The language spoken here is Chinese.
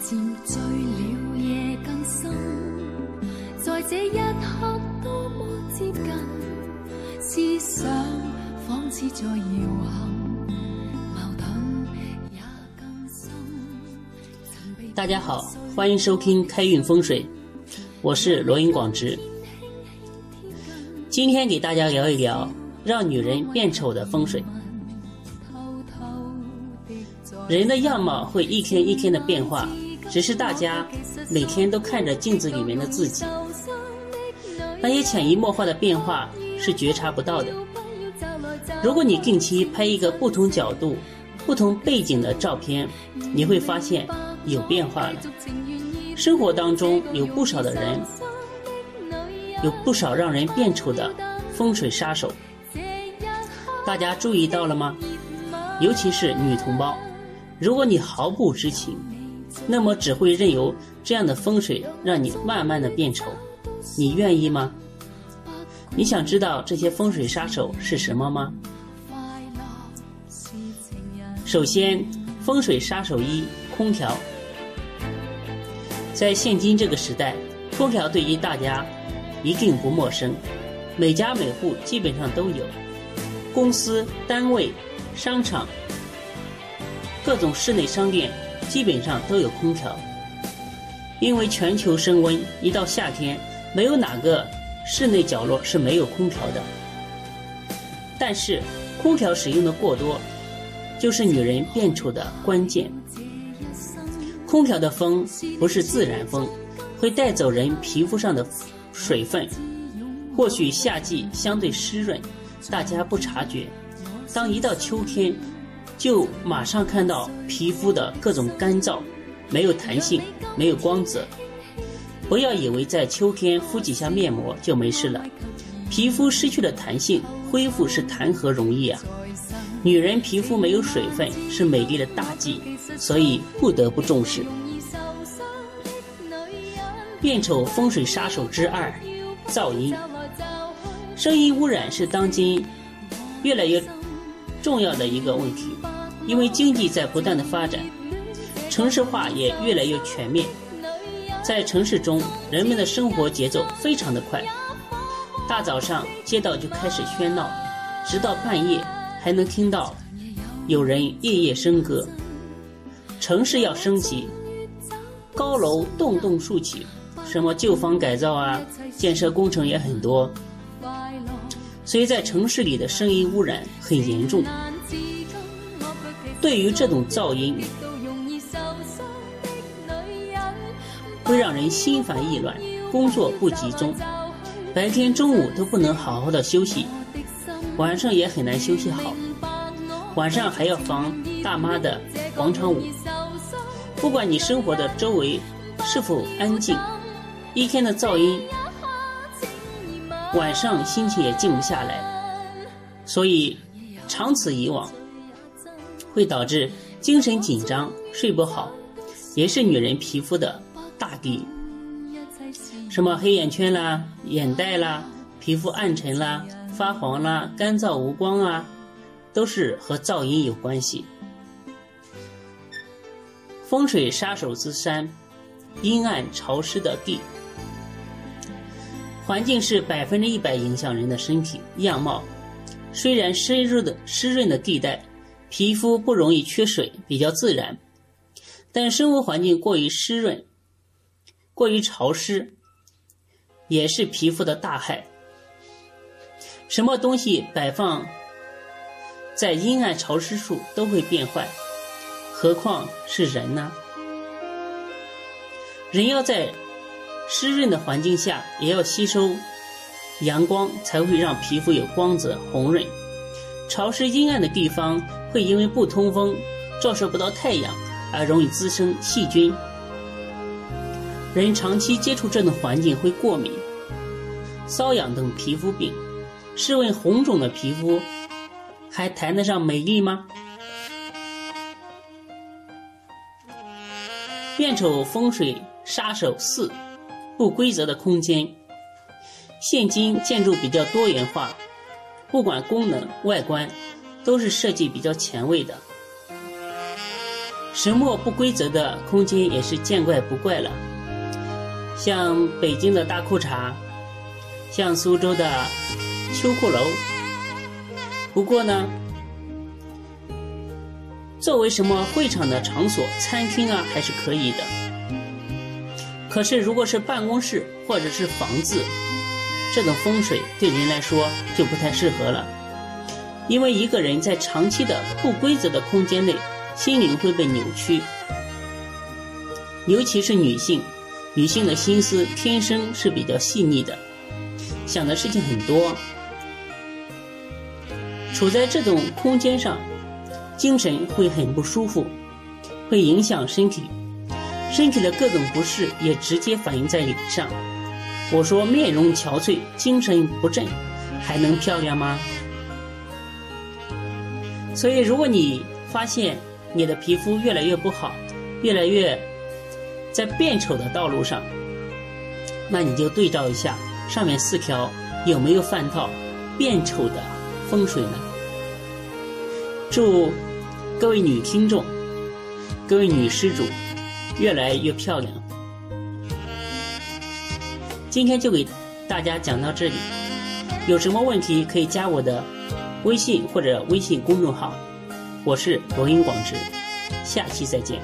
渐醉了夜更深，在这一刻多么接近，思想仿似在摇撼，矛盾也更深。大家好，欢迎收听开运风水，我是罗云广直。今天给大家聊一聊让女人变丑的风水。人的样貌会一天一天的变化，只是大家每天都看着镜子里面的自己，那些潜移默化的变化是觉察不到的。如果你定期拍一个不同角度、不同背景的照片，你会发现有变化了。生活当中有不少的人，有不少让人变丑的风水杀手，大家注意到了吗？尤其是女同胞，如果你毫不知情，那么只会任由这样的风水让你慢慢的变丑，你愿意吗？你想知道这些风水杀手是什么吗？首先，风水杀手一：空调。在现今这个时代，空调对于大家一定不陌生，每家每户基本上都有。公司、单位、商场、各种室内商店基本上都有空调。因为全球升温，一到夏天，没有哪个室内角落是没有空调的。但是，空调使用的过多，就是女人变丑的关键。空调的风不是自然风，会带走人皮肤上的水分。或许夏季相对湿润，大家不察觉，当一到秋天，就马上看到皮肤的各种干燥，没有弹性，没有光泽。不要以为在秋天敷几下面膜就没事了，皮肤失去了弹性，恢复是谈何容易啊！女人皮肤没有水分是美丽的大忌，所以不得不重视。变丑风水杀手之二，噪音。声音污染是当今越来越重要的一个问题，因为经济在不断的发展，城市化也越来越全面。在城市中，人们的生活节奏非常的快，大早上街道就开始喧闹，直到半夜还能听到有人夜夜笙歌。城市要升级，高楼栋栋竖起，什么旧房改造啊，建设工程也很多，所以在城市里的声音污染很严重。对于这种噪音，会让人心烦意乱，工作不集中，白天中午都不能好好的休息，晚上也很难休息好，晚上还要防大妈的广场舞。不管你生活的周围是否安静，一天的噪音，晚上心情也静不下来，所以长此以往，会导致精神紧张、睡不好，也是女人皮肤的大敌。什么黑眼圈啦、眼袋啦、皮肤暗沉啦、发黄啦、干燥无光啊，都是和噪音有关系。风水杀手之三，阴暗潮湿的地。环境是百分之一百影响人的身体样貌。虽然湿润的湿润的地带，皮肤不容易缺水，比较自然，但生活环境过于湿润、过于潮湿，也是皮肤的大害。什么东西摆放在阴暗潮湿处都会变坏。何况是人呢？人要在湿润的环境下，也要吸收阳光，才会让皮肤有光泽、红润。潮湿阴暗的地方，会因为不通风、照射不到太阳，而容易滋生细菌。人长期接触这种环境会过敏、瘙痒等皮肤病。试问红肿的皮肤，还谈得上美丽吗？变丑风水杀手四：不规则的空间。现今建筑比较多元化，不管功能、外观，都是设计比较前卫的。什么不规则的空间也是见怪不怪了。像北京的大裤衩，像苏州的秋裤楼。不过呢，作为什么会场的场所、餐厅啊，还是可以的。可是如果是办公室或者是房子，这种风水对人来说就不太适合了，因为一个人在长期的不规则的空间内，心灵会被扭曲，尤其是女性，女性的心思天生是比较细腻的，想的事情很多，处在这种空间上，精神会很不舒服，会影响身体，身体的各种不适也直接反映在脸上。我说面容憔悴，精神不振，还能漂亮吗？所以，如果你发现你的皮肤越来越不好，越来越在变丑的道路上，那你就对照一下上面四条有没有犯套变丑的风水呢？祝各位女听众、各位女施主越来越漂亮。今天就给大家讲到这里，有什么问题可以加我的微信或者微信公众号，我是罗英广直，下期再见。